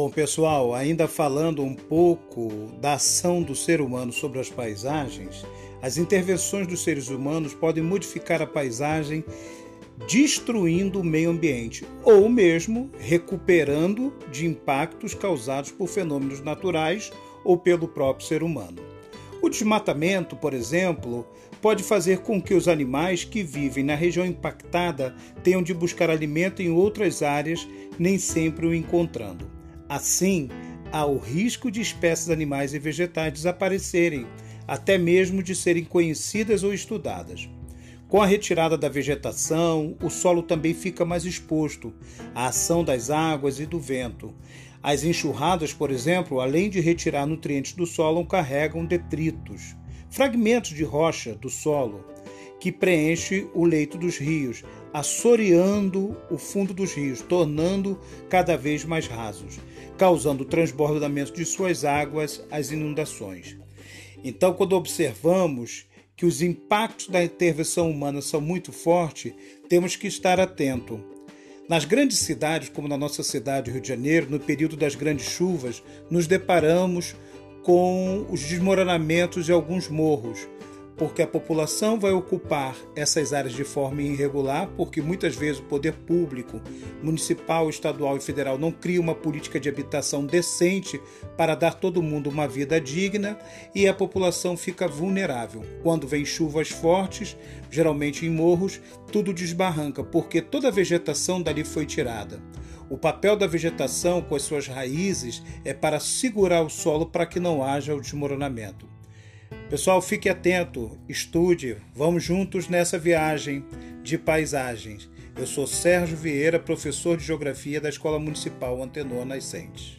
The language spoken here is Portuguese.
Bom, pessoal, ainda falando um pouco da ação do ser humano sobre as paisagens, as intervenções dos seres humanos podem modificar a paisagem destruindo o meio ambiente ou mesmo recuperando de impactos causados por fenômenos naturais ou pelo próprio ser humano. O desmatamento, por exemplo, pode fazer com que os animais que vivem na região impactada tenham de buscar alimento em outras áreas, nem sempre o encontrando. Assim, há o risco de espécies animais e vegetais desaparecerem, até mesmo de serem conhecidas ou estudadas. Com a retirada da vegetação, o solo também fica mais exposto à ação das águas e do vento. As enxurradas, por exemplo, além de retirar nutrientes do solo, carregam detritos, fragmentos de rocha do solo, que preenche o leito dos rios, assoreando o fundo dos rios, tornando cada vez mais rasos, causando o transbordamento de suas águas, as inundações. Então, quando observamos que os impactos da intervenção humana são muito fortes, temos que estar atento. Nas grandes cidades, como na nossa cidade, Rio de Janeiro, no período das grandes chuvas, nos deparamos com os desmoronamentos de alguns morros, porque a população vai ocupar essas áreas de forma irregular, porque muitas vezes o poder público, municipal, estadual e federal não cria uma política de habitação decente para dar todo mundo uma vida digna e a população fica vulnerável. Quando vem chuvas fortes, geralmente em morros, tudo desbarranca, porque toda a vegetação dali foi tirada. O papel da vegetação com as suas raízes é para segurar o solo para que não haja o desmoronamento. Pessoal, fique atento, estude, vamos juntos nessa viagem de paisagens. Eu sou Sérgio Vieira, professor de Geografia da Escola Municipal Antenor Nascentes.